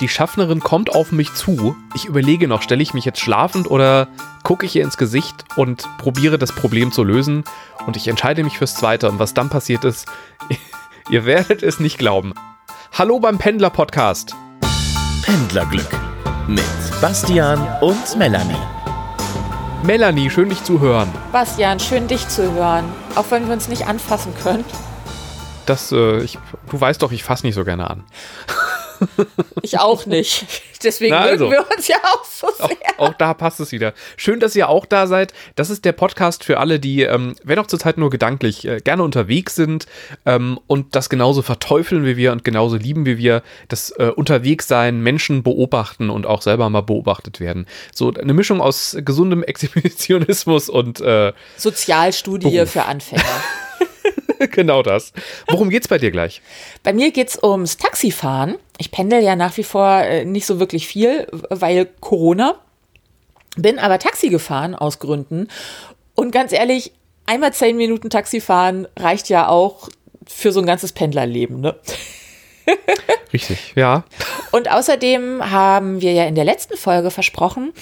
Die Schaffnerin kommt auf mich zu. Ich überlege noch, stelle ich mich jetzt schlafend oder gucke ich ihr ins Gesicht und probiere das Problem zu lösen. Und ich entscheide mich fürs Zweite. Und was dann passiert ist, ihr werdet es nicht glauben. Hallo beim Pendler-Podcast. Pendlerglück mit Bastian und Melanie. Melanie, schön dich zu hören. Bastian, schön dich zu hören. Auch wenn wir uns nicht anfassen können. Das, äh, ich, du weißt doch, ich fasse nicht so gerne an. Ich auch nicht. Deswegen Na also. mögen wir uns ja auch so Auch, sehr. auch da passt es wieder. Schön, dass ihr auch da seid. Das ist der Podcast für alle, die, ähm, wenn auch zurzeit nur gedanklich, äh, gerne unterwegs sind ähm, und das genauso verteufeln wie wir und genauso lieben wie wir. Das äh, Unterwegssein, Menschen beobachten und auch selber mal beobachtet werden. So eine Mischung aus gesundem Exhibitionismus und äh, Sozialstudie Beruf. für Anfänger. genau das. Worum geht's bei dir gleich? Bei mir geht's ums Taxifahren. Ich pendel ja nach wie vor äh, nicht so wirklich viel, weil Corona. Bin aber Taxi gefahren aus Gründen. Und ganz ehrlich, einmal zehn Minuten Taxi fahren reicht ja auch für so ein ganzes Pendlerleben. Ne? Richtig, ja. Und außerdem haben wir ja in der letzten Folge versprochen,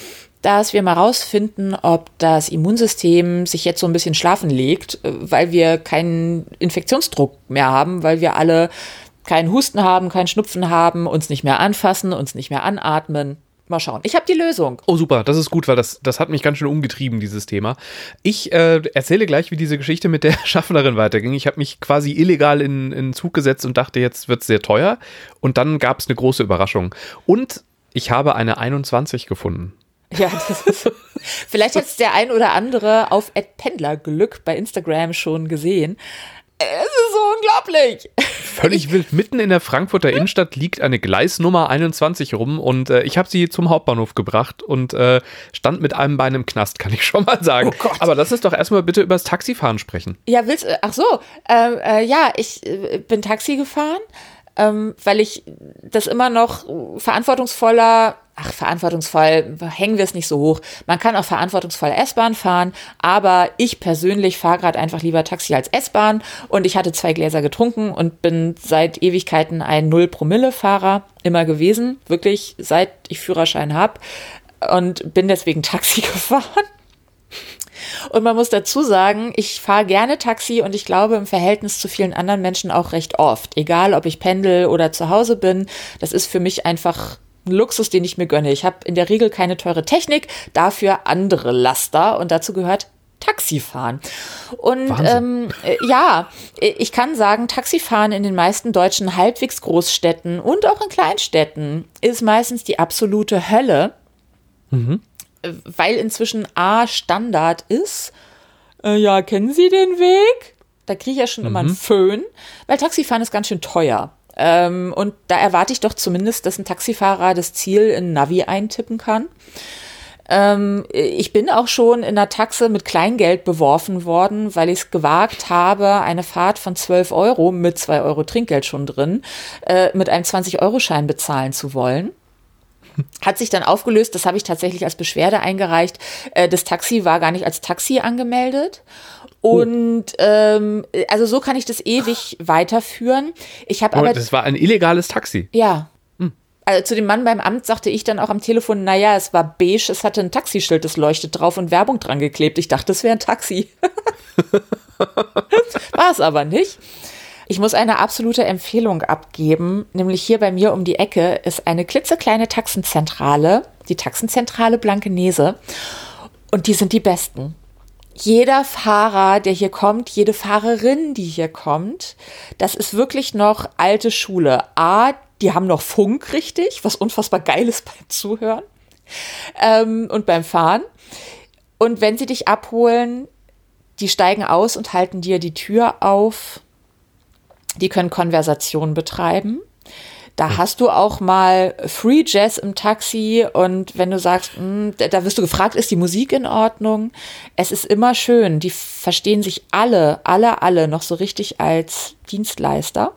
dass wir mal rausfinden, ob das Immunsystem sich jetzt so ein bisschen schlafen legt, äh, weil wir keinen Infektionsdruck mehr haben, weil wir alle keinen Husten haben, keinen Schnupfen haben, uns nicht mehr anfassen, uns nicht mehr anatmen. Mal schauen. Ich habe die Lösung. Oh, super, das ist gut, weil das, das hat mich ganz schön umgetrieben, dieses Thema. Ich äh, erzähle gleich, wie diese Geschichte mit der Schaffnerin weiterging. Ich habe mich quasi illegal in, in den Zug gesetzt und dachte, jetzt wird es sehr teuer. Und dann gab es eine große Überraschung. Und ich habe eine 21 gefunden. Ja, das ist. Vielleicht hat es der ein oder andere auf Pendlerglück bei Instagram schon gesehen. Es ist so unglaublich. Völlig wild. Mitten in der Frankfurter Innenstadt liegt eine Gleisnummer 21 rum und äh, ich habe sie zum Hauptbahnhof gebracht und äh, stand mit einem Bein im Knast, kann ich schon mal sagen. Oh. Aber lass uns doch erstmal bitte über das Taxifahren sprechen. Ja, willst du? Ach so, ähm, äh, ja, ich äh, bin Taxi gefahren, ähm, weil ich das immer noch verantwortungsvoller, ach, verantwortungsvoll, hängen wir es nicht so hoch. Man kann auch verantwortungsvoll S-Bahn fahren, aber ich persönlich fahre gerade einfach lieber Taxi als S-Bahn und ich hatte zwei Gläser getrunken und bin seit Ewigkeiten ein Null-Promille-Fahrer immer gewesen, wirklich seit ich Führerschein habe und bin deswegen Taxi gefahren. Und man muss dazu sagen, ich fahre gerne Taxi und ich glaube im Verhältnis zu vielen anderen Menschen auch recht oft. Egal, ob ich pendel oder zu Hause bin, das ist für mich einfach ein Luxus, den ich mir gönne. Ich habe in der Regel keine teure Technik, dafür andere Laster und dazu gehört Taxifahren. Und ähm, äh, ja, ich kann sagen, Taxifahren in den meisten deutschen halbwegs Großstädten und auch in Kleinstädten ist meistens die absolute Hölle weil inzwischen A Standard ist. Äh, ja, kennen Sie den Weg? Da kriege ich ja schon immer einen Föhn, weil Taxifahren ist ganz schön teuer. Ähm, und da erwarte ich doch zumindest, dass ein Taxifahrer das Ziel in Navi eintippen kann. Ähm, ich bin auch schon in der Taxe mit Kleingeld beworfen worden, weil ich es gewagt habe, eine Fahrt von 12 Euro mit 2 Euro Trinkgeld schon drin, äh, mit einem 20-Euro-Schein bezahlen zu wollen. Hat sich dann aufgelöst, das habe ich tatsächlich als Beschwerde eingereicht. Äh, das Taxi war gar nicht als Taxi angemeldet. Und ähm, also so kann ich das ewig weiterführen. Ich habe aber das war ein illegales Taxi. ja. Also zu dem Mann beim Amt sagte ich dann auch am Telefon, naja, es war beige, es hatte ein Taxischild, das leuchtet drauf und Werbung dran geklebt. Ich dachte, es wäre ein Taxi. war es aber nicht. Ich muss eine absolute Empfehlung abgeben, nämlich hier bei mir um die Ecke ist eine klitzekleine Taxenzentrale, die Taxenzentrale Blankenese. Und die sind die besten. Jeder Fahrer, der hier kommt, jede Fahrerin, die hier kommt, das ist wirklich noch alte Schule. A, die haben noch Funk richtig, was unfassbar geil ist beim Zuhören ähm, und beim Fahren. Und wenn sie dich abholen, die steigen aus und halten dir die Tür auf. Die können Konversation betreiben. Da hast du auch mal Free Jazz im Taxi und wenn du sagst, hm, da da wirst du gefragt, ist die Musik in Ordnung? Es ist immer schön. Die verstehen sich alle, alle, alle noch so richtig als Dienstleister.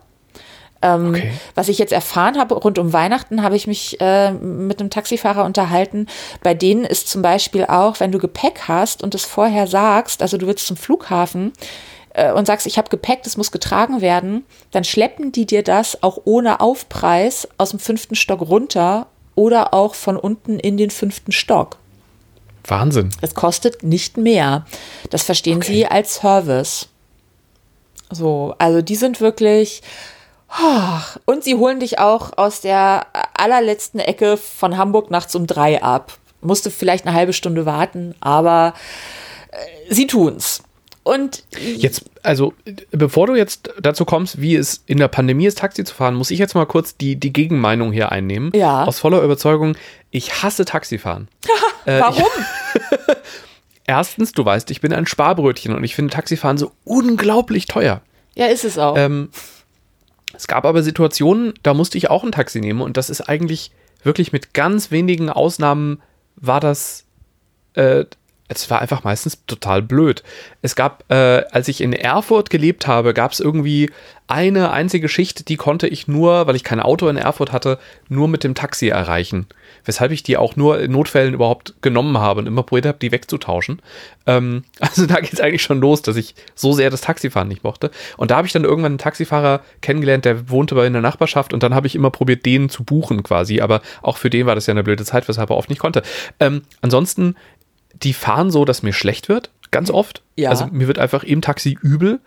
Ähm, Okay. Was ich jetzt erfahren habe, rund um Weihnachten habe ich mich äh, mit einem Taxifahrer unterhalten. Bei denen ist zum Beispiel auch, wenn du Gepäck hast und es vorher sagst, also du willst zum Flughafen, äh, und sagst, ich habe Gepäck, das muss getragen werden, dann schleppen die dir das auch ohne Aufpreis aus dem fünften Stock runter oder auch von unten in den fünften Stock. Wahnsinn. Es kostet nicht mehr. Das verstehen Okay. sie als Service. So, also die sind wirklich. ach, Und sie holen dich auch aus der allerletzten Ecke von Hamburg nachts um drei ab. Musste vielleicht eine halbe Stunde warten, aber äh, sie tun's. Und Jetzt, also, bevor du jetzt dazu kommst, wie es in der Pandemie ist, Taxi zu fahren, muss ich jetzt mal kurz die, die Gegenmeinung hier einnehmen. Ja. Aus voller Überzeugung, ich hasse Taxifahren. Äh, warum? Erstens, du weißt, ich bin ein Sparbrötchen und ich finde Taxifahren so unglaublich teuer. ja, ist es auch. Ähm, es gab aber Situationen, da musste ich auch ein Taxi nehmen und das ist eigentlich wirklich mit ganz wenigen Ausnahmen war das, äh, es war einfach meistens total blöd. Es gab, äh, als ich in Erfurt gelebt habe, gab es irgendwie eine einzige Schicht, die konnte ich nur, weil ich kein Auto in Erfurt hatte, nur mit dem Taxi erreichen. Weshalb ich die auch nur in Notfällen überhaupt genommen habe und immer probiert habe, die wegzutauschen. Ähm, also da geht es eigentlich schon los, dass ich so sehr das Taxifahren nicht mochte. Und da habe ich dann irgendwann einen Taxifahrer kennengelernt, der wohnte bei in der Nachbarschaft und dann habe ich immer probiert, den zu buchen quasi. Aber auch für den war das ja eine blöde Zeit, weshalb er oft nicht konnte. Ähm, ansonsten, die fahren so, dass mir schlecht wird. Ganz oft. Ja. Also mir wird einfach im Taxi übel.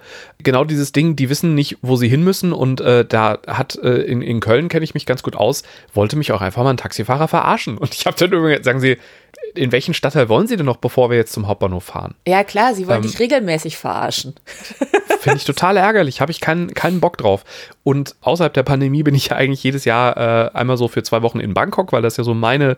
Genau dieses Ding, die wissen nicht, wo sie hin müssen. Und äh, da hat äh, in, in Köln kenne ich mich ganz gut aus, wollte mich auch einfach mal ein Taxifahrer verarschen. Und ich habe dann übrigens, sagen sie, in welchen Stadtteil wollen Sie denn noch, bevor wir jetzt zum Hauptbahnhof fahren? ja, klar, sie wollen ähm, dich regelmäßig verarschen. Finde ich total ärgerlich, habe ich keinen, keinen Bock drauf. Und außerhalb der Pandemie bin ich ja eigentlich jedes Jahr äh, einmal so für zwei Wochen in Bangkok, weil das ja so meine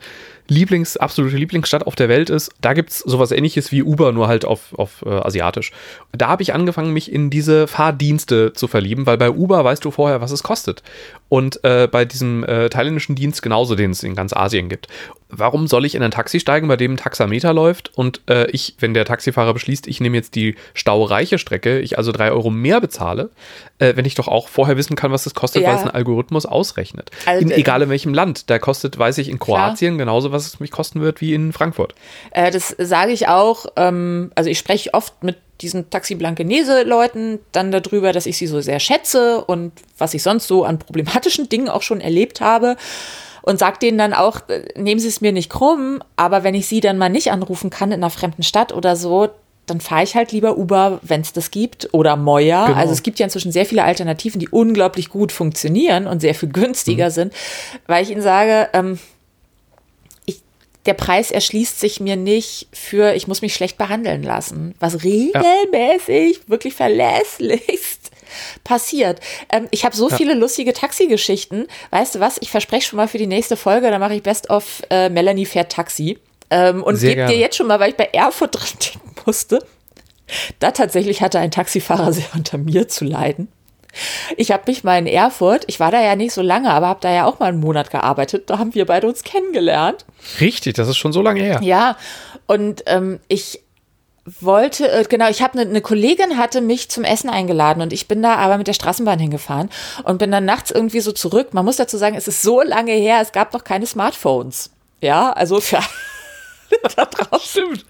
Lieblings-, absolute Lieblingsstadt auf der Welt ist. Da gibt es sowas ähnliches wie Uber, nur halt auf, auf äh, asiatisch. Da habe ich angefangen, mich in diese Fahrdienste zu verlieben, weil bei Uber weißt du vorher, was es kostet. Und äh, bei diesem äh, thailändischen Dienst genauso, den es in ganz Asien gibt. Warum soll ich in ein Taxi steigen, bei dem ein Taxameter läuft und äh, ich, wenn der Taxifahrer beschließt, ich nehme jetzt die staureiche Strecke, ich also drei Euro mehr bezahle, äh, wenn ich doch auch vorher wissen kann, was es kostet, Ja. weil es ein Algorithmus ausrechnet. Also, in, egal in welchem Land. Da kostet, weiß ich, in Kroatien genauso, was es mich kosten wird wie in Frankfurt. Äh, das sage ich auch. Ähm, also ich spreche oft mit diesen Taxi-Blankenese-Leuten dann darüber, dass ich sie so sehr schätze und was ich sonst so an problematischen Dingen auch schon erlebt habe. Und sag denen dann auch, äh, nehmen Sie es mir nicht krumm, aber wenn ich sie dann mal nicht anrufen kann in einer fremden Stadt oder so, dann fahre ich halt lieber Uber, wenn es das gibt, oder Moja. Genau. Also es gibt ja inzwischen sehr viele Alternativen, die unglaublich gut funktionieren und sehr viel günstiger sind, weil ich ihnen sage, ähm, ich, der Preis erschließt sich mir nicht für, ich muss mich schlecht behandeln lassen, was regelmäßig, wirklich verlässlichst passiert. Ähm, ich habe so viele lustige Taxigeschichten. Weißt du was? Ich verspreche schon mal für die nächste Folge, da mache ich Best of äh, Melanie fährt Taxi. Ähm, und gebe dir jetzt schon mal, weil ich bei Erfurt denken musste. Da tatsächlich hatte ein Taxifahrer sehr unter mir zu leiden. Ich habe mich mal in Erfurt, ich war da ja nicht so lange, aber habe da ja auch mal einen Monat gearbeitet. Da haben wir beide uns kennengelernt. Richtig, das ist schon so lange her. Ja, und ähm, ich wollte, äh, genau, ich habe eine ne Kollegin hatte mich zum Essen eingeladen und ich bin da aber mit der Straßenbahn hingefahren und bin dann nachts irgendwie so zurück. Man muss dazu sagen, es ist so lange her, es gab noch keine Smartphones. Ja, also für da draußen. Stimmt.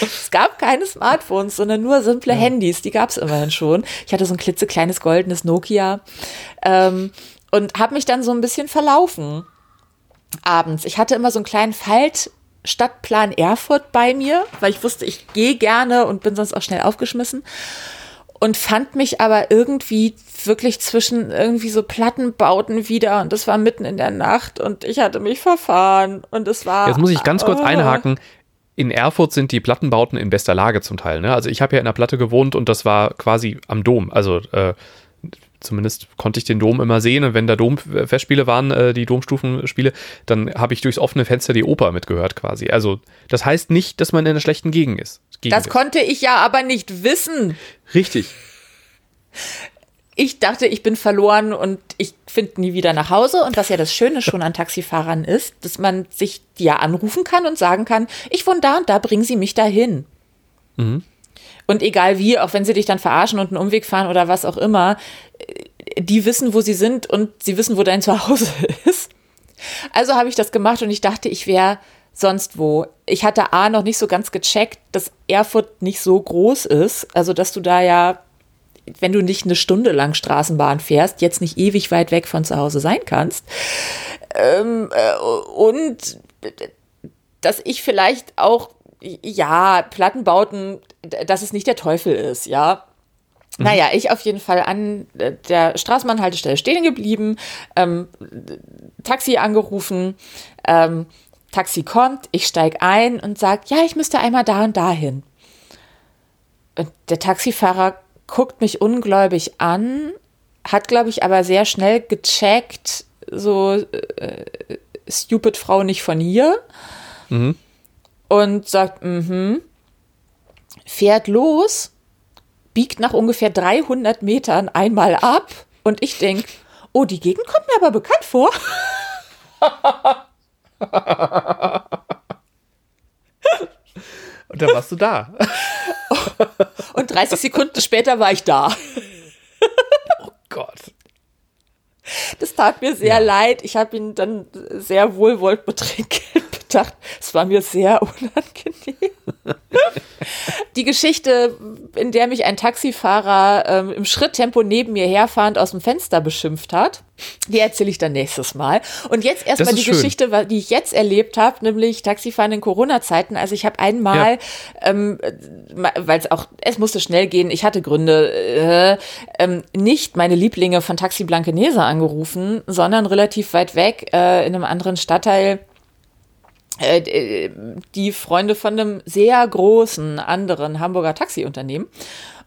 Es gab keine Smartphones, sondern nur simple Handys. Die gab es immerhin schon. Ich hatte so ein klitzekleines goldenes Nokia ähm, und habe mich dann so ein bisschen verlaufen abends. Ich hatte immer so einen kleinen Faltstadtplan Erfurt bei mir, weil ich wusste, ich gehe gerne und bin sonst auch schnell aufgeschmissen. Und fand mich aber irgendwie wirklich zwischen irgendwie so Plattenbauten wieder und das war mitten in der Nacht und ich hatte mich verfahren und es war. Jetzt muss ich ganz kurz Oh. einhaken. In Erfurt sind die Plattenbauten in bester Lage zum Teil. Ne? Also ich habe ja in der Platte gewohnt und das war quasi am Dom. Also äh, zumindest konnte ich den Dom immer sehen und wenn da Domfestspiele waren, äh, die Domstufenspiele, dann habe ich durchs offene Fenster die Oper mitgehört quasi. Also das heißt nicht, dass man in einer schlechten Gegend ist. Gegend Das konnte ich ja aber nicht wissen. ist. Richtig. Ich dachte, ich bin verloren und ich finde nie wieder nach Hause. Und was ja das Schöne schon an Taxifahrern ist, dass man sich ja anrufen kann und sagen kann, ich wohne da und da, bringen Sie mich dahin. Und egal wie, auch wenn sie dich dann verarschen und einen Umweg fahren oder was auch immer, die wissen, wo sie sind und sie wissen, wo dein Zuhause ist. Also habe ich das gemacht und ich dachte, ich wäre sonst wo. Ich hatte A noch nicht so ganz gecheckt, dass Erfurt nicht so groß ist. Also, dass du da ja, wenn du nicht eine Stunde lang Straßenbahn fährst, jetzt nicht ewig weit weg von zu Hause sein kannst. Ähm, äh, und dass ich vielleicht auch, ja, Plattenbauten, dass es nicht der Teufel ist, ja. Mhm. Naja, ich auf jeden Fall an der Straßenbahnhaltestelle stehen geblieben, ähm, Taxi angerufen, ähm, Taxi kommt, ich steige ein und sage, ja, ich müsste einmal da und dahin. Und der Taxifahrer guckt mich ungläubig an, hat, glaube ich, aber sehr schnell gecheckt, so äh, stupid Frau nicht von hier. Mhm. Und sagt, mhm, fährt los, biegt nach ungefähr 300 Metern einmal ab und ich denke, oh, die Gegend kommt mir aber bekannt vor. Und dann warst du da. Und 30 Sekunden später war ich da. Oh Gott. Das tat mir sehr ja. leid. Ich habe ihn dann sehr wohlwollend betrinkt bedacht. Es war mir sehr unangenehm. Die Geschichte, in der mich ein Taxifahrer ähm, im Schritttempo neben mir herfahrend aus dem Fenster beschimpft hat, die erzähle ich dann nächstes Mal. Und jetzt erstmal die schön. Geschichte, die ich jetzt erlebt habe, nämlich Taxifahren in Corona-Zeiten. Also ich habe einmal, ja. ähm, weil es auch, es musste schnell gehen, ich hatte Gründe, äh, ähm, nicht meine Lieblinge von Taxi Blankenese angerufen, sondern relativ weit weg äh, in einem anderen Stadtteil äh, die Freunde von einem sehr großen anderen Hamburger Taxiunternehmen.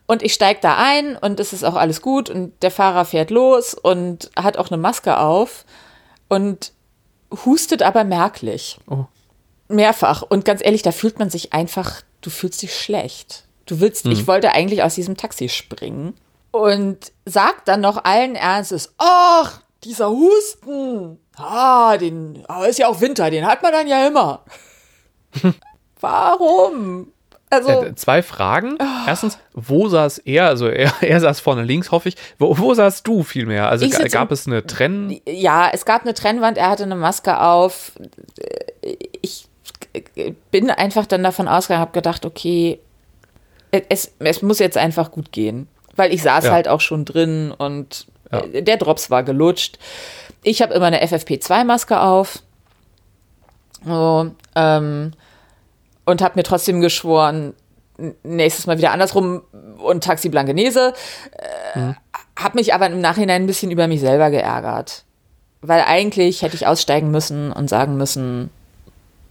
Und ich steige da ein und es ist auch alles gut und der Fahrer fährt los und hat auch eine Maske auf und hustet aber merklich. Oh. Mehrfach. Und ganz ehrlich, da fühlt man sich einfach, du fühlst dich schlecht. Du willst, mhm. ich wollte eigentlich aus diesem Taxi springen und sagt dann noch allen Ernstes, ach, dieser Husten, ah, den, aber ah, ist ja auch Winter, den hat man dann ja immer. Warum? Also, äh, zwei Fragen. Erstens, wo saß er? Also er, er saß vorne links, hoffe ich. Wo, wo saß du vielmehr? Also gab es eine Trenn? Ja, es gab eine Trennwand, er hatte eine Maske auf. Ich bin einfach dann davon ausgegangen, habe gedacht, okay, es, es muss jetzt einfach gut gehen. Weil ich saß ja. halt auch schon drin und ja. der Drops war gelutscht. Ich habe immer eine FFP2-Maske auf. So, ähm, und habe mir trotzdem geschworen, nächstes Mal wieder andersrum und Taxi Blankenese. Äh, mhm. Habe mich aber im Nachhinein ein bisschen über mich selber geärgert. Weil eigentlich hätte ich aussteigen müssen und sagen müssen,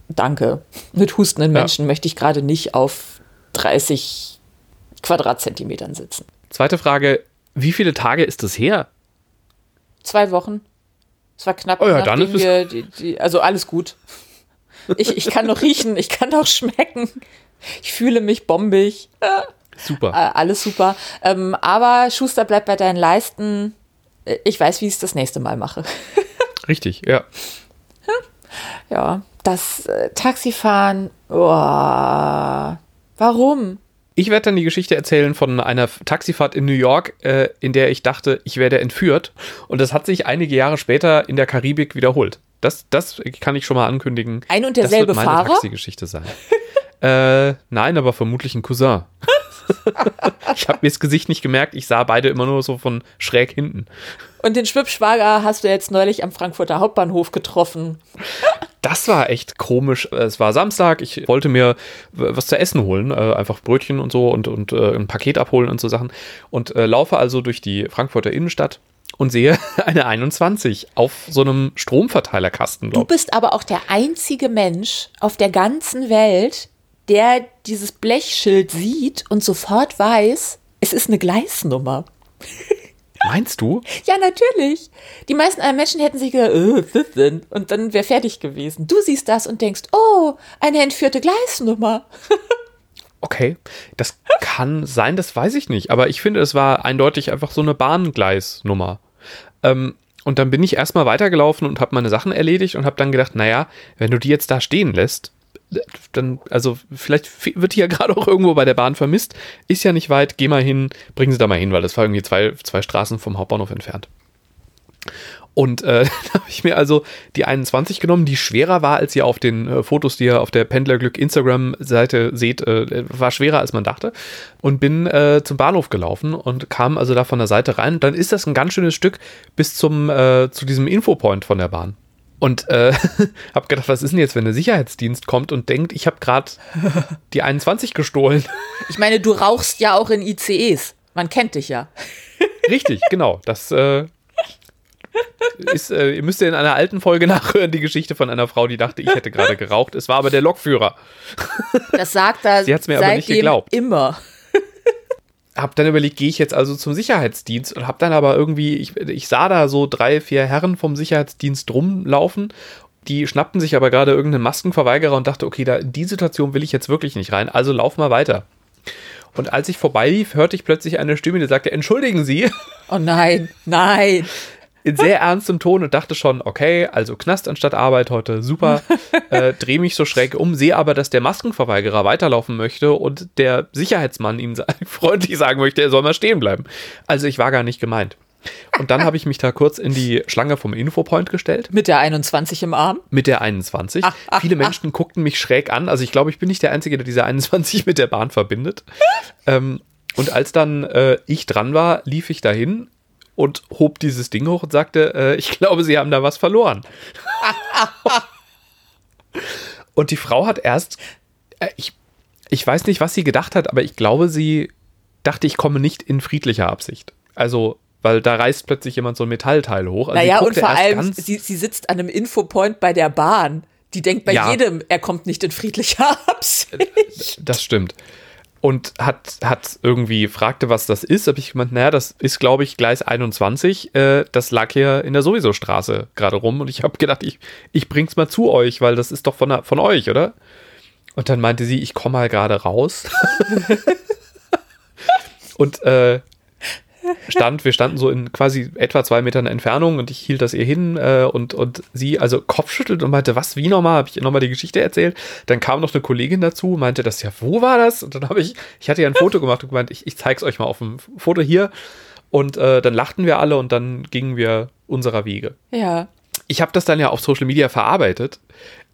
danke. Mit hustenden Menschen ja. möchte ich gerade nicht auf 30 Quadratzentimetern sitzen. Zweite Frage, wie viele Tage ist das her? Zwei Wochen. Es war knapp, oh ja, dann ist wir die, die, also alles gut. Ich, ich kann noch riechen, ich kann noch schmecken. Ich fühle mich bombig. Super. Äh, alles super. Ähm, aber Schuster bleibt bei deinen Leisten. Ich weiß, wie ich es das nächste Mal mache. Richtig, ja. Ja, das äh, Taxifahren. Oh, warum? Ich werde dann die Geschichte erzählen von einer Taxifahrt in New York, äh, in der ich dachte, ich werde entführt. Und das hat sich einige Jahre später in der Karibik wiederholt. Das, das kann ich schon mal ankündigen. Ein und derselbe das wird meine Fahrer? Taxigeschichte sein. äh, nein, aber vermutlich ein Cousin. ich habe mir das Gesicht nicht gemerkt. Ich sah beide immer nur so von schräg hinten. Und den Schwibschwager hast du jetzt neulich am Frankfurter Hauptbahnhof getroffen das war echt komisch. Es war Samstag, ich wollte mir was zu essen holen, äh, einfach Brötchen und so und, und äh, ein Paket abholen und so Sachen. Und äh, laufe also durch die Frankfurter Innenstadt und sehe eine 21 auf so einem Stromverteilerkasten. Du bist aber auch der einzige Mensch auf der ganzen Welt, der dieses Blechschild sieht und sofort weiß, es ist eine Gleisnummer. Meinst du? Ja, natürlich. Die meisten Menschen hätten sich gedacht, was ist denn? Und dann wäre fertig gewesen. Du siehst das und denkst, oh, eine entführte Gleisnummer. okay, das kann sein, das weiß ich nicht. Aber ich finde, es war eindeutig einfach so eine Bahngleisnummer. Ähm, und dann bin ich erstmal weitergelaufen und habe meine Sachen erledigt und habe dann gedacht, naja, wenn du die jetzt da stehen lässt, dann, also vielleicht wird die ja gerade auch irgendwo bei der Bahn vermisst. Ist ja nicht weit, geh mal hin, bringen sie da mal hin, weil das war irgendwie zwei, zwei Straßen vom Hauptbahnhof entfernt. Und äh, dann habe ich mir also die 21 genommen, die schwerer war, als ihr auf den äh, Fotos, die ihr auf der Pendlerglück Instagram-Seite seht, äh, war schwerer, als man dachte. Und bin äh, zum Bahnhof gelaufen und kam also da von der Seite rein. dann ist das ein ganz schönes Stück bis zum, äh, zu diesem Infopoint von der Bahn. Und äh, habe gedacht, was ist denn jetzt, wenn der Sicherheitsdienst kommt und denkt, ich habe gerade die 21 gestohlen? Ich meine, du rauchst ja auch in ICEs. Man kennt dich ja. Richtig, genau. Das äh, ist, äh, ihr müsst ja in einer alten Folge nachhören, die Geschichte von einer Frau, die dachte, ich hätte gerade geraucht. Es war aber der Lokführer. Das sagt er Sie hat's mir aber nicht geglaubt. immer. Hab dann überlegt, gehe ich jetzt also zum Sicherheitsdienst und hab dann aber irgendwie, ich, ich sah da so drei, vier Herren vom Sicherheitsdienst rumlaufen die schnappten sich aber gerade irgendeinen Maskenverweigerer und dachte, okay, da in die Situation will ich jetzt wirklich nicht rein, also lauf mal weiter. Und als ich vorbeilief, hörte ich plötzlich eine Stimme, die sagte, entschuldigen Sie. Oh nein, nein in sehr ernstem Ton und dachte schon, okay, also Knast anstatt Arbeit heute, super. äh, Drehe mich so schräg um, sehe aber, dass der Maskenverweigerer weiterlaufen möchte und der Sicherheitsmann ihm freundlich sagen möchte, er soll mal stehen bleiben. Also ich war gar nicht gemeint. Und dann habe ich mich da kurz in die Schlange vom Infopoint gestellt. Mit der 21 im Arm? Mit der 21. Ach, ach, Viele Menschen ach. guckten mich schräg an. Also ich glaube, ich bin nicht der Einzige, der diese 21 mit der Bahn verbindet. ähm, und als dann äh, ich dran war, lief ich dahin und hob dieses Ding hoch und sagte, äh, ich glaube, Sie haben da was verloren. und die Frau hat erst, äh, ich, ich weiß nicht, was sie gedacht hat, aber ich glaube, sie dachte, ich komme nicht in friedlicher Absicht. Also, weil da reißt plötzlich jemand so ein Metallteil hoch. Also naja, und vor allem, sie, sie sitzt an einem Infopoint bei der Bahn. Die denkt bei ja. jedem, er kommt nicht in friedlicher Absicht. Das stimmt und hat, hat irgendwie fragte, was das ist. Habe ich gemeint, naja, das ist, glaube ich, Gleis 21. Äh, das lag hier in der sowieso Straße gerade rum. Und ich habe gedacht, ich, ich bring's mal zu euch, weil das ist doch von, von euch, oder? Und dann meinte sie, ich komme mal gerade raus. und äh, stand, wir standen so in quasi etwa zwei Metern Entfernung und ich hielt das ihr hin äh, und, und sie also Kopfschüttelt und meinte, was, wie nochmal? Habe ich ihr nochmal die Geschichte erzählt. Dann kam noch eine Kollegin dazu, meinte das ja, wo war das? Und dann habe ich, ich hatte ja ein Foto gemacht und gemeint, ich, ich zeig's euch mal auf dem Foto hier. Und äh, dann lachten wir alle und dann gingen wir unserer Wege. Ja. Ich habe das dann ja auf Social Media verarbeitet.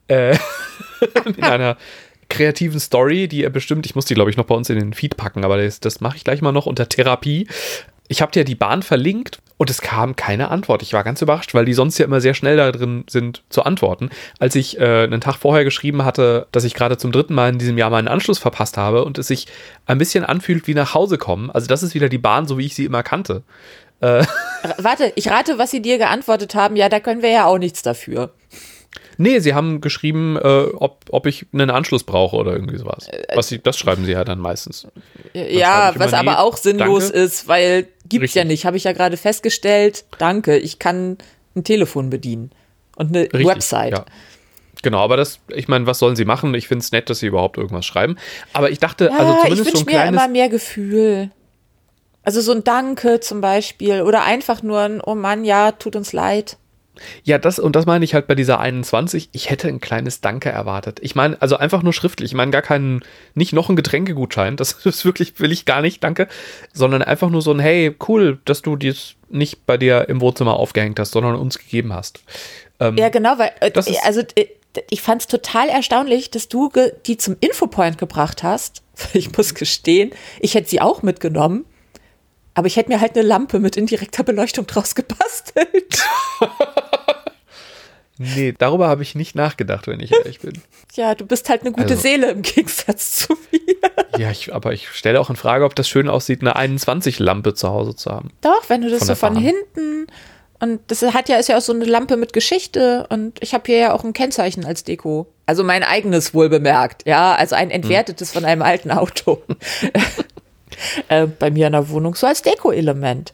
Äh, in einer kreativen Story, die er bestimmt, ich muss die, glaube ich, noch bei uns in den Feed packen, aber das, das mache ich gleich mal noch unter Therapie. Ich habe dir die Bahn verlinkt und es kam keine Antwort. Ich war ganz überrascht, weil die sonst ja immer sehr schnell da drin sind zu antworten. Als ich äh, einen Tag vorher geschrieben hatte, dass ich gerade zum dritten Mal in diesem Jahr meinen Anschluss verpasst habe und es sich ein bisschen anfühlt wie nach Hause kommen. Also das ist wieder die Bahn, so wie ich sie immer kannte. Äh. Warte, ich rate, was sie dir geantwortet haben. Ja, da können wir ja auch nichts dafür. Nee, sie haben geschrieben, äh, ob, ob ich einen Anschluss brauche oder irgendwie sowas. Äh, was sie, das schreiben sie ja dann meistens. Dann ja, was aber auch sinnlos danke. ist, weil gibt's Richtig. ja nicht. Habe ich ja gerade festgestellt. Danke, ich kann ein Telefon bedienen und eine Richtig, Website. Ja. Genau, aber das, ich meine, was sollen sie machen? Ich finde es nett, dass sie überhaupt irgendwas schreiben. Aber ich dachte, ja, also zumindest ich so ein mir kleines. immer mehr Gefühl. Also so ein Danke zum Beispiel oder einfach nur ein, oh Mann, ja, tut uns leid. Ja, das und das meine ich halt bei dieser 21. Ich hätte ein kleines Danke erwartet. Ich meine, also einfach nur schriftlich. Ich meine gar keinen, nicht noch ein Getränkegutschein. Das ist wirklich, will ich gar nicht, danke. Sondern einfach nur so ein, hey, cool, dass du dies nicht bei dir im Wohnzimmer aufgehängt hast, sondern uns gegeben hast. Ähm, ja, genau, weil, äh, also äh, ich fand es total erstaunlich, dass du die zum Infopoint gebracht hast. Ich muss gestehen, ich hätte sie auch mitgenommen. Aber ich hätte mir halt eine Lampe mit indirekter Beleuchtung draus gebastelt. nee, darüber habe ich nicht nachgedacht, wenn ich ehrlich bin. Ja, du bist halt eine gute also, Seele im Gegensatz zu mir. Ja, ich, aber ich stelle auch in Frage, ob das schön aussieht, eine 21-Lampe zu Hause zu haben. Doch, wenn du das von so von hinten und das hat ja, ist ja auch so eine Lampe mit Geschichte und ich habe hier ja auch ein Kennzeichen als Deko. Also mein eigenes wohl bemerkt, ja, also ein entwertetes hm. von einem alten Auto. Äh, bei mir in der Wohnung so als Deko-Element.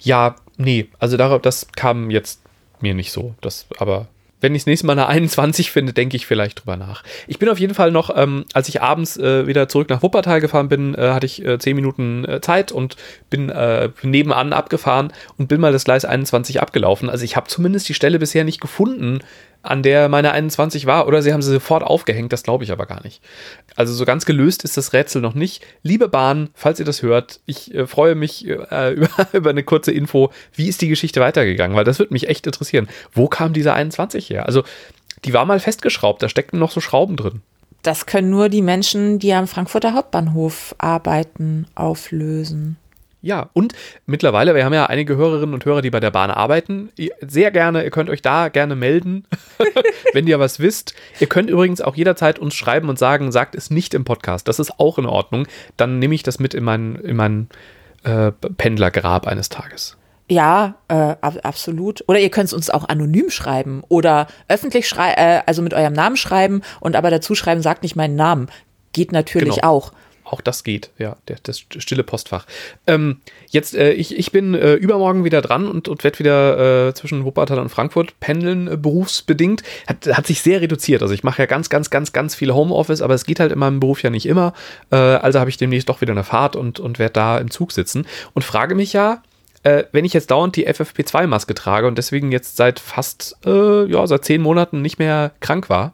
Ja, nee, also darauf, das kam jetzt mir nicht so. Das, aber wenn ich das nächste Mal eine 21 finde, denke ich vielleicht drüber nach. Ich bin auf jeden Fall noch, ähm, als ich abends äh, wieder zurück nach Wuppertal gefahren bin, äh, hatte ich äh, 10 Minuten äh, Zeit und bin äh, nebenan abgefahren und bin mal das Gleis 21 abgelaufen. Also ich habe zumindest die Stelle bisher nicht gefunden, an der meine 21 war, oder sie haben sie sofort aufgehängt, das glaube ich aber gar nicht. Also so ganz gelöst ist das Rätsel noch nicht. Liebe Bahn, falls ihr das hört, ich äh, freue mich äh, über, über eine kurze Info. Wie ist die Geschichte weitergegangen? Weil das würde mich echt interessieren. Wo kam dieser 21 her? Also die war mal festgeschraubt, da steckten noch so Schrauben drin. Das können nur die Menschen, die am Frankfurter Hauptbahnhof arbeiten, auflösen. Ja, und mittlerweile, wir haben ja einige Hörerinnen und Hörer, die bei der Bahn arbeiten. Sehr gerne, ihr könnt euch da gerne melden, wenn ihr was wisst. Ihr könnt übrigens auch jederzeit uns schreiben und sagen, sagt es nicht im Podcast. Das ist auch in Ordnung. Dann nehme ich das mit in mein, in mein äh, Pendlergrab eines Tages. Ja, äh, absolut. Oder ihr könnt es uns auch anonym schreiben oder öffentlich schreiben, äh, also mit eurem Namen schreiben und aber dazu schreiben, sagt nicht meinen Namen. Geht natürlich genau. auch. Auch das geht, ja, der, das stille Postfach. Ähm, jetzt, äh, ich, ich bin äh, übermorgen wieder dran und, und werde wieder äh, zwischen Wuppertal und Frankfurt pendeln, äh, berufsbedingt. Hat, hat sich sehr reduziert. Also ich mache ja ganz, ganz, ganz, ganz viel Homeoffice, aber es geht halt in meinem Beruf ja nicht immer. Äh, also habe ich demnächst doch wieder eine Fahrt und, und werde da im Zug sitzen und frage mich ja, äh, wenn ich jetzt dauernd die FFP2-Maske trage und deswegen jetzt seit fast, ja, seit zehn Monaten nicht mehr krank war,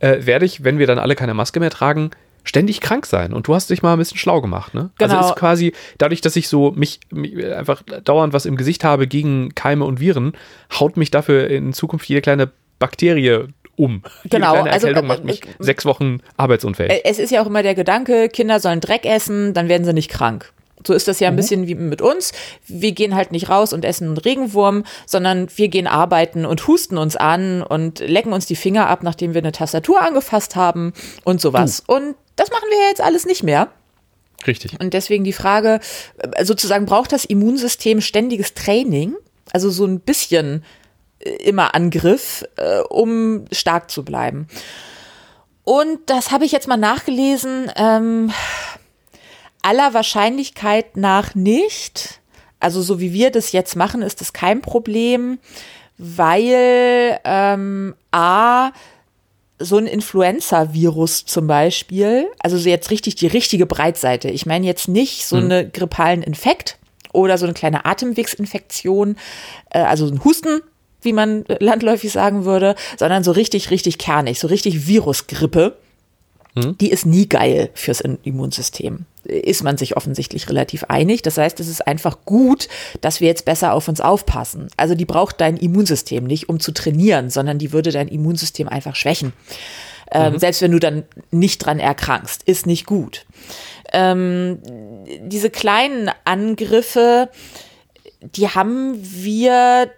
werde ich, wenn wir dann alle keine Maske mehr tragen, ständig krank sein. Und du hast dich mal ein bisschen schlau gemacht, ne? Also genau. Also ist quasi, dadurch, dass ich so mich, mich, einfach dauernd was im Gesicht habe gegen Keime und Viren, haut mich dafür in Zukunft jede kleine Bakterie um. Genau, Jede also Erkältung macht mich äh, sechs Wochen arbeitsunfähig. Es ist ja auch immer der Gedanke, Kinder sollen Dreck essen, dann werden sie nicht krank. So ist das ja ein mhm. bisschen wie mit uns. Wir gehen halt nicht raus und essen einen Regenwurm, sondern wir gehen arbeiten und husten uns an und lecken uns die Finger ab, nachdem wir eine Tastatur angefasst haben und sowas. Mhm. Und das machen wir ja jetzt alles nicht mehr. Richtig. Und deswegen die Frage, äh, sozusagen braucht das Immunsystem ständiges Training, also so ein bisschen äh, immer Angriff, äh, um stark zu bleiben. Und das habe ich jetzt mal nachgelesen. Ähm, aller Wahrscheinlichkeit nach nicht. Also so wie wir das jetzt machen, ist das kein Problem, weil ähm, a so ein Influenza-Virus zum Beispiel, also so jetzt richtig die richtige Breitseite. Ich meine jetzt nicht so mhm. eine grippalen Infekt oder so eine kleine Atemwegsinfektion, äh, also ein Husten, wie man landläufig sagen würde, sondern so richtig, richtig kernig, so richtig Virusgrippe. Mhm. Die ist nie geil fürs Immunsystem ist man sich offensichtlich relativ einig. Das heißt, es ist einfach gut, dass wir jetzt besser auf uns aufpassen. Also die braucht dein Immunsystem nicht, um zu trainieren, sondern die würde dein Immunsystem einfach schwächen. Ähm, mhm. Selbst wenn du dann nicht dran erkrankst, ist nicht gut. Ähm, diese kleinen Angriffe, die haben wir,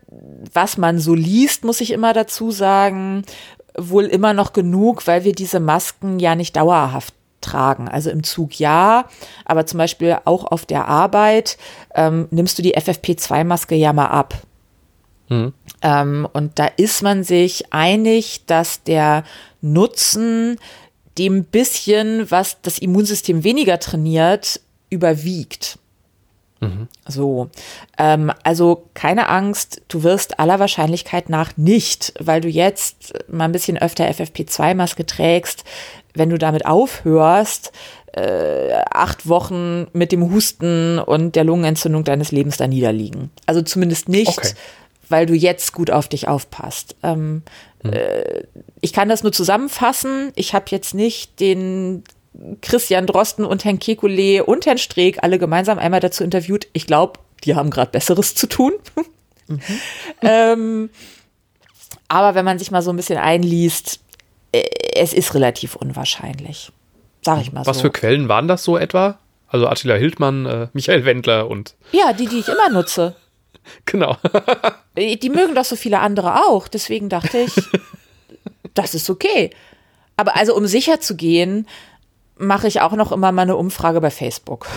was man so liest, muss ich immer dazu sagen, wohl immer noch genug, weil wir diese Masken ja nicht dauerhaft tragen. Also im Zug ja, aber zum Beispiel auch auf der Arbeit ähm, nimmst du die FFP2-Maske ja mal ab. Mhm. Ähm, und da ist man sich einig, dass der Nutzen dem bisschen, was das Immunsystem weniger trainiert, überwiegt. Mhm. So, ähm, also keine Angst, du wirst aller Wahrscheinlichkeit nach nicht, weil du jetzt mal ein bisschen öfter FFP2-Maske trägst, wenn du damit aufhörst, äh, acht Wochen mit dem Husten und der Lungenentzündung deines Lebens da niederliegen. Also zumindest nicht, okay. weil du jetzt gut auf dich aufpasst. Ähm, hm. äh, ich kann das nur zusammenfassen. Ich habe jetzt nicht den Christian Drosten und Herrn Kekulé und Herrn Streeck alle gemeinsam einmal dazu interviewt. Ich glaube, die haben gerade Besseres zu tun. Mhm. ähm, aber wenn man sich mal so ein bisschen einliest, äh, es ist relativ unwahrscheinlich. Sag ich mal Was so. Was für Quellen waren das so etwa? Also Attila Hildmann, äh, Michael Wendler und. Ja, die, die ich immer nutze. Genau. Äh, die mögen doch so viele andere auch. Deswegen dachte ich, das ist okay. Aber also, um sicher zu gehen, mache ich auch noch immer mal eine Umfrage bei Facebook.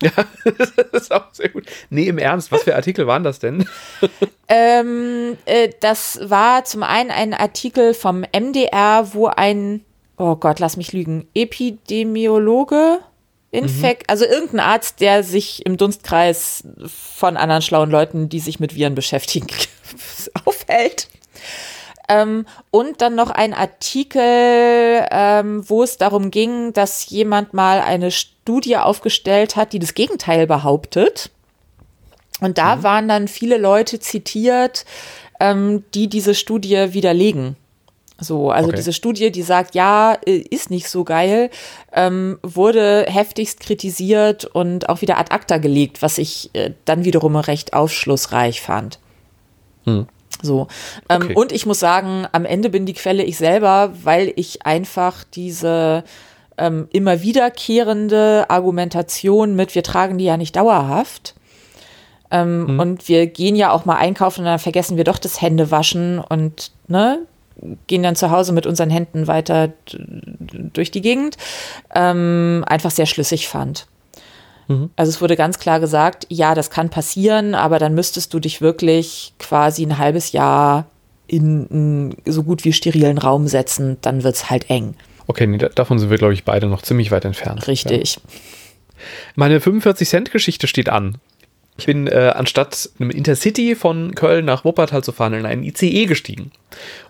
Ja, das ist auch sehr gut. Nee, im Ernst, was für Artikel waren das denn? Ähm, äh, das war zum einen ein Artikel vom MDR, wo ein, oh Gott, lass mich lügen, Epidemiologe, Infekt, mhm. also irgendein Arzt, der sich im Dunstkreis von anderen schlauen Leuten, die sich mit Viren beschäftigen, aufhält. Ähm, und dann noch ein Artikel, ähm, wo es darum ging, dass jemand mal eine Studie aufgestellt hat, die das Gegenteil behauptet. Und da mhm. waren dann viele Leute zitiert, ähm, die diese Studie widerlegen. So, also Okay. diese Studie, die sagt, ja, äh, ist nicht so geil, ähm, wurde heftigst kritisiert und auch wieder ad acta gelegt, was ich äh, dann wiederum recht aufschlussreich fand. So. Ähm, Okay. Und ich muss sagen, am Ende bin die Quelle ich selber, weil ich einfach diese ähm, immer wiederkehrende Argumentation mit, wir tragen die ja nicht dauerhaft. Ähm, Und wir gehen ja auch mal einkaufen und dann vergessen wir doch das Händewaschen und ne, gehen dann zu Hause mit unseren Händen weiter durch die Gegend, ähm, einfach sehr schlüssig fand. Also es wurde ganz klar gesagt, ja, das kann passieren, aber dann müsstest du dich wirklich quasi ein halbes Jahr in einen so gut wie sterilen Raum setzen, dann wird's halt eng. Okay, nee, da- davon sind wir, glaube ich, beide noch ziemlich weit entfernt. Ja. Richtig. Meine 45-Cent-Geschichte steht an. Ich bin äh, anstatt einem Intercity von Köln nach Wuppertal zu fahren, in einen ICE gestiegen.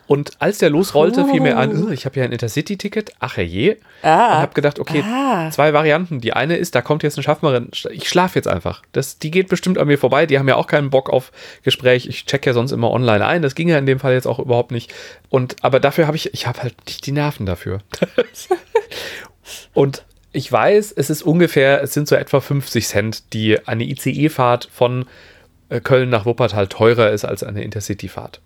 Und als der losrollte, fiel mir ein, "Oh, ich habe ja ein Intercity-Ticket, ach je. Ah. Und habe gedacht, okay, Ah. zwei Varianten. Die eine ist, da kommt jetzt eine Schaffnerin, ich schlafe jetzt einfach. Das, die geht bestimmt an mir vorbei, die haben ja auch keinen Bock auf Gespräch. Ich check ja sonst immer online ein, das ging ja in dem Fall jetzt auch überhaupt nicht. Und, aber dafür habe ich, ich habe halt nicht die Nerven dafür. Und ich weiß, es ist ungefähr, es sind so etwa 50 Cent, die eine ICE-Fahrt von äh, Köln nach Wuppertal teurer ist als eine Intercity-Fahrt.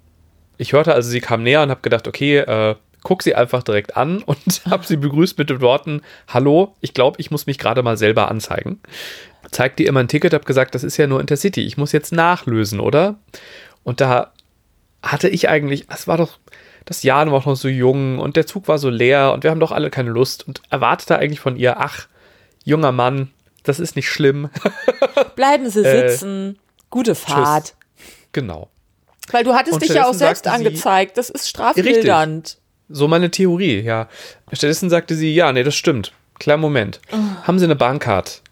Ich hörte also, sie kam näher und habe gedacht, okay, äh, guck sie einfach direkt an und habe sie begrüßt mit den Worten, hallo, ich glaube, ich muss mich gerade mal selber anzeigen. Zeigt ihr immer ein Ticket, habe gesagt, das ist ja nur Intercity, ich muss jetzt nachlösen, oder? Und da hatte ich eigentlich, es war doch, das Jahr war noch so jung und der Zug war so leer und wir haben doch alle keine Lust und erwartete eigentlich von ihr, ach, junger Mann, das ist nicht schlimm. Bleiben Sie Äh, sitzen. Gute Fahrt. genau. Weil du hattest dich ja auch selbst sagte sie- angezeigt. Das ist strafmildernd. So meine Theorie, ja. Stattdessen sagte sie, ja, nee, das stimmt. Kleinen Moment. Haben Sie eine Bahncard?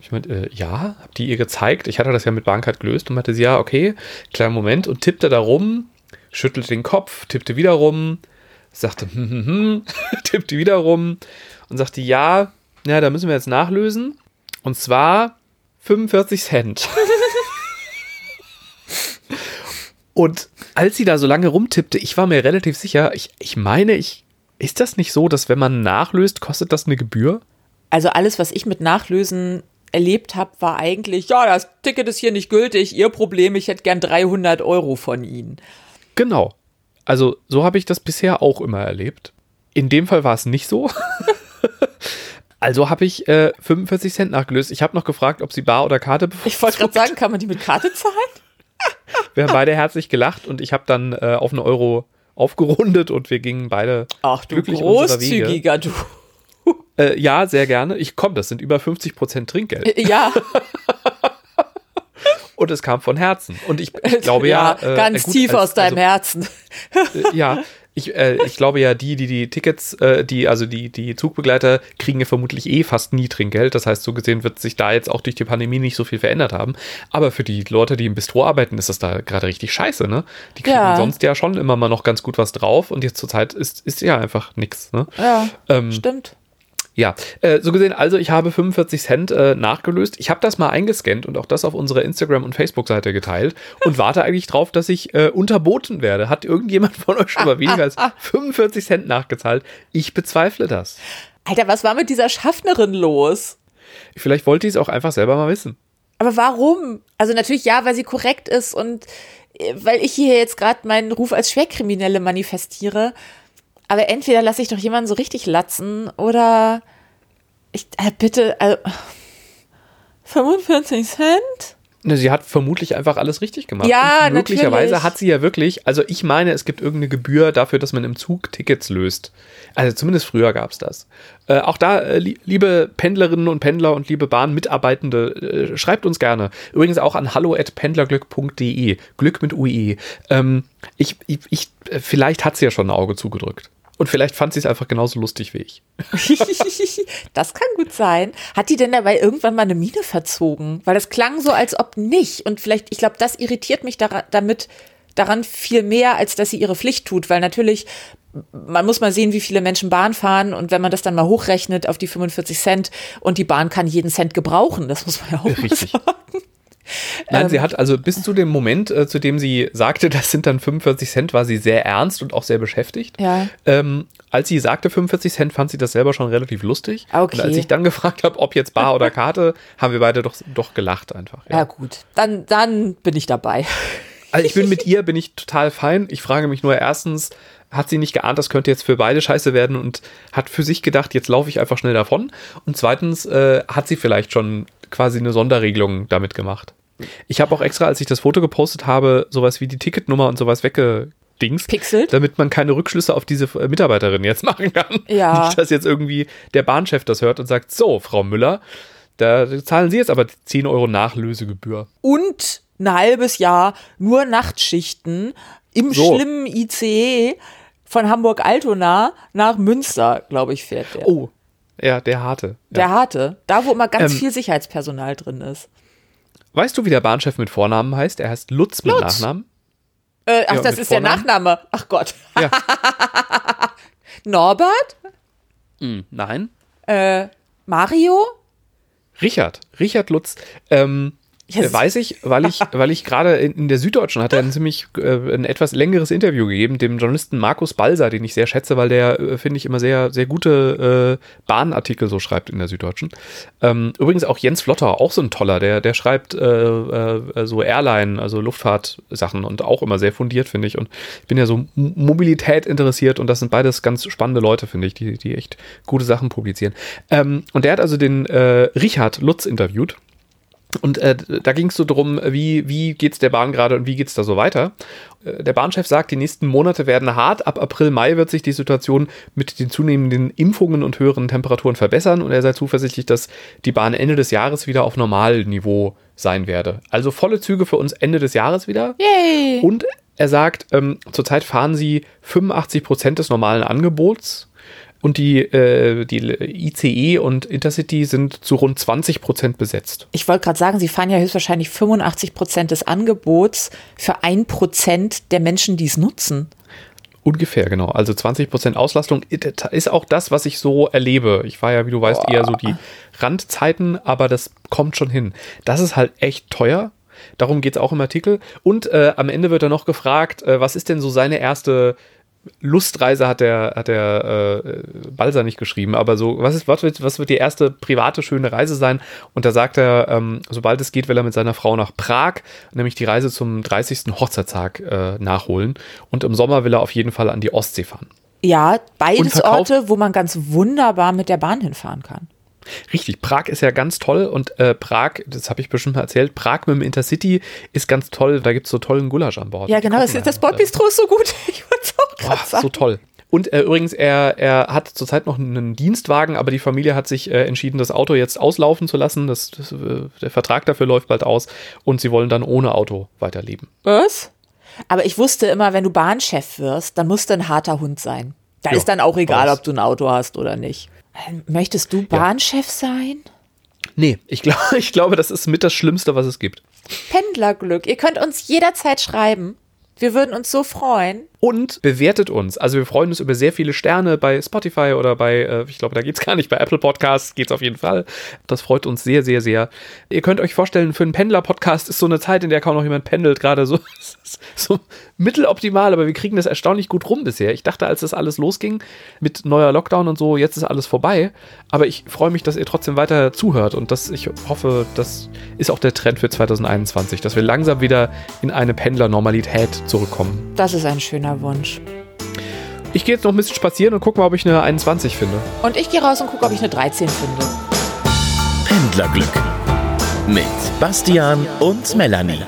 Ich meinte, äh, ja, hab die ihr gezeigt. Ich hatte das ja mit Bahncard gelöst und meinte sie, ja, okay, kleinen Moment und tippte da rum, schüttelte den Kopf, tippte wieder rum, sagte, hm, hm, hm, tippte wieder rum und sagte, ja, ja, da müssen wir jetzt nachlösen. Und zwar 45 Cent. Und als sie da so lange rumtippte, ich war mir relativ sicher, ich, ich meine, ich, ist das nicht so, dass wenn man nachlöst, kostet das eine Gebühr? Also alles, was ich mit Nachlösen erlebt habe, war eigentlich, ja, das Ticket ist hier nicht gültig, Ihr Problem, ich hätte gern 300 Euro von Ihnen. Genau. Also so habe ich das bisher auch immer erlebt. In dem Fall war es nicht so. also habe ich äh, 45 Cent nachgelöst. Ich habe noch gefragt, ob sie Bar oder Karte Ich wollte gerade sagen, kann man die mit Karte zahlen? Wir haben beide herzlich gelacht und ich habe dann äh, auf einen Euro aufgerundet und wir gingen beide Ach du glücklich großzügiger, du. Äh, ja, sehr gerne. Ich komme, das sind über 50 Prozent Trinkgeld. Ja, Und es kam von Herzen. Und ich, ich glaube ja. äh, ganz gut, tief als- aus deinem Herzen. Also, äh, ja, ich, äh, ich glaube ja, die, die die Tickets, äh, die, also die, die Zugbegleiter kriegen ja vermutlich eh fast nie Trinkgeld. Das heißt, so gesehen wird sich da jetzt auch durch die Pandemie nicht so viel verändert haben. Aber für die Leute, die im Bistro arbeiten, ist das da gerade richtig scheiße, ne? Die kriegen Ja. sonst ja schon immer mal noch ganz gut was drauf und jetzt zurzeit ist, ist ja einfach nix, ne? Ja, Ähm, stimmt. Ja, äh, so gesehen, also ich habe 45 Cent äh, nachgelöst. Ich habe das mal eingescannt und auch das auf unserer Instagram- und Facebook-Seite geteilt und warte eigentlich drauf, dass ich äh, unterboten werde. Hat irgendjemand von euch schon mal weniger als 45 Cent nachgezahlt? Ich bezweifle das. Alter, was war mit dieser Schaffnerin los? Vielleicht wollte ich es auch einfach selber mal wissen. Aber warum? Also natürlich ja, weil sie korrekt ist und äh, weil ich hier jetzt gerade meinen Ruf als Schwerkriminelle manifestiere. Aber entweder lasse ich doch jemanden so richtig latzen oder ich äh, bitte also 45 Cent? Ne, sie hat vermutlich einfach alles richtig gemacht. Ja, und möglicherweise natürlich. hat sie ja wirklich, also ich meine, es gibt irgendeine Gebühr dafür, dass man im Zug Tickets löst. Also zumindest früher gab es das. Äh, auch da, äh, li liebe Pendlerinnen und Pendler und liebe Bahnmitarbeitende, äh, schreibt uns gerne. Übrigens auch an hallo@pendlerglück.de, Glück mit UE. Ähm, ich, ich, ich, äh, vielleicht hat sie ja schon ein Auge zugedrückt. Und vielleicht fand sie es einfach genauso lustig wie ich. das kann gut sein. Hat die denn dabei irgendwann mal eine Miene verzogen? Weil das klang so, als ob nicht. Und vielleicht, ich glaube, das irritiert mich daran, damit daran viel mehr, als dass sie ihre Pflicht tut. Weil natürlich, man muss mal sehen, wie viele Menschen Bahn fahren. Und wenn man das dann mal hochrechnet auf die 45 Cent und die Bahn kann jeden Cent gebrauchen, das muss man ja auch Richtig. sagen. Nein, Ähm. sie hat also bis zu dem Moment, äh, zu dem sie sagte, das sind dann 45 Cent, war sie sehr ernst und auch sehr beschäftigt. Ja. Ähm, als sie sagte 45 Cent, fand sie das selber schon relativ lustig. Okay. Und als ich dann gefragt habe, ob jetzt Bar oder Karte, haben wir beide doch, doch gelacht einfach. Ja, gut. Dann, dann bin ich dabei. Also ich bin mit ihr, bin ich total fein. Ich frage mich nur erstens, hat sie nicht geahnt, das könnte jetzt für beide scheiße werden und hat für sich gedacht, jetzt laufe ich einfach schnell davon. Und zweitens äh, hat sie vielleicht schon quasi eine Sonderregelung damit gemacht. Ich habe auch extra, als ich das Foto gepostet habe, sowas wie die Ticketnummer und sowas weggedingst. Pixelt? Damit man keine Rückschlüsse auf diese Mitarbeiterin jetzt machen kann. Ja. Nicht, dass jetzt irgendwie der Bahnchef das hört und sagt, so, Frau Müller, da zahlen Sie jetzt aber 10 Euro Nachlösegebühr. Und ein halbes Jahr nur Nachtschichten im So. schlimmen ICE von Hamburg-Altona nach Münster, glaube ich, fährt der. Oh, ja, der harte. Der harte. Da, wo immer ganz Ähm, viel Sicherheitspersonal drin ist. Weißt du, wie der Bahnchef mit Vornamen heißt? Er heißt Lutz mit Lutz. Nachnamen. Äh, ach, Ja, das ist der Vornamen? Nachname. Ach Gott. Ja. Norbert? Nein. Äh, Mario? Richard. Richard Lutz. Ähm, Äh, weiß ich, weil ich, weil ich gerade in, der Süddeutschen hat er ein ziemlich äh, ein etwas längeres Interview gegeben, dem Journalisten Markus Balser, den ich sehr schätze, weil der, äh, finde ich, immer sehr, sehr gute äh, Bahnartikel so schreibt in der Süddeutschen. Ähm, übrigens auch Jens Flotter, auch so ein toller, der, der schreibt äh, äh, so Airline, also Luftfahrtsachen und auch immer sehr fundiert, finde ich. Und ich bin ja so Mobilität interessiert und das sind beides ganz spannende Leute, finde ich, die, die echt gute Sachen publizieren. Ähm, und der hat also den äh, Richard Lutz interviewt. Und äh, da ging es so drum, wie, wie geht's der Bahn gerade und wie geht's da so weiter. Äh, der Bahnchef sagt, die nächsten Monate werden hart. Ab April, Mai wird sich die Situation mit den zunehmenden Impfungen und höheren Temperaturen verbessern. Und er sei zuversichtlich, dass die Bahn Ende des Jahres wieder auf Normalniveau sein werde. Also volle Züge für uns Ende des Jahres wieder. Yay! Und er sagt, ähm, zurzeit fahren sie 85 Prozent des normalen Angebots und die, äh, die ICE und Intercity sind zu rund 20 Prozent besetzt. Ich wollte gerade sagen, Sie fahren ja höchstwahrscheinlich 85 Prozent des Angebots für ein Prozent der Menschen, die es nutzen. Ungefähr, genau. Also 20 Prozent Auslastung ist auch das, was ich so erlebe. Ich war ja, wie du weißt, eher so die Randzeiten, aber das kommt schon hin. Das ist halt echt teuer. Darum geht es auch im Artikel. Und äh, am Ende wird er noch gefragt, äh, was ist denn so seine erste Lustreise hat der, hat der äh, Balser nicht geschrieben, aber so, was, ist, was, wird, was wird die erste private schöne Reise sein? Und da sagt er, ähm, sobald es geht, will er mit seiner Frau nach Prag, nämlich die Reise zum 30. Hochzeitstag äh, nachholen. Und im Sommer will er auf jeden Fall an die Ostsee fahren. Ja, beides Orte, wo man ganz wunderbar mit der Bahn hinfahren kann. Richtig, Prag ist ja ganz toll und äh, Prag, das habe ich bestimmt mal erzählt, Prag mit dem Intercity ist ganz toll, da gibt es so tollen Gulasch an Bord. Ja, genau, das, das Bordbistro ist so gut. Ich wollte es auch gerade sagen. so toll. Und äh, übrigens, er, er hat zurzeit noch einen Dienstwagen, aber die Familie hat sich äh, entschieden, das Auto jetzt auslaufen zu lassen. Das, das, äh, der Vertrag dafür läuft bald aus und sie wollen dann ohne Auto weiterleben. Was? Aber ich wusste immer, wenn du Bahnchef wirst, dann musst du ein harter Hund sein. Da Ja, ist dann auch egal, weiß. ob du ein Auto hast oder nicht. Ähm, Möchtest du Bahnchef sein? Nee, ich, glaub, ich glaube, das ist mit das Schlimmste, was es gibt. Pendlerglück. Ihr könnt uns jederzeit schreiben. Wir würden uns so freuen. Und bewertet uns. Also wir freuen uns über sehr viele Sterne bei Spotify oder bei, äh, ich glaube, da geht's gar nicht, bei Apple Podcasts geht's auf jeden Fall. Das freut uns sehr, sehr, sehr. Ihr könnt euch vorstellen, für einen Pendler-Podcast ist so eine Zeit, in der kaum noch jemand pendelt, gerade so, so mitteloptimal, aber wir kriegen das erstaunlich gut rum bisher. Ich dachte, als das alles losging mit neuer Lockdown und so, jetzt ist alles vorbei. Aber ich freue mich, dass ihr trotzdem weiter zuhört und das, ich hoffe, das ist auch der Trend für 2021, dass wir langsam wieder in eine Pendler-Normalität zurückkommen. Das ist ein schöner Wunsch. Ich gehe jetzt noch ein bisschen spazieren und gucke mal, ob ich eine 21 finde. Und ich gehe raus und gucke, ob ich eine 13 finde. Pendlerglück mit Bastian und Melanie.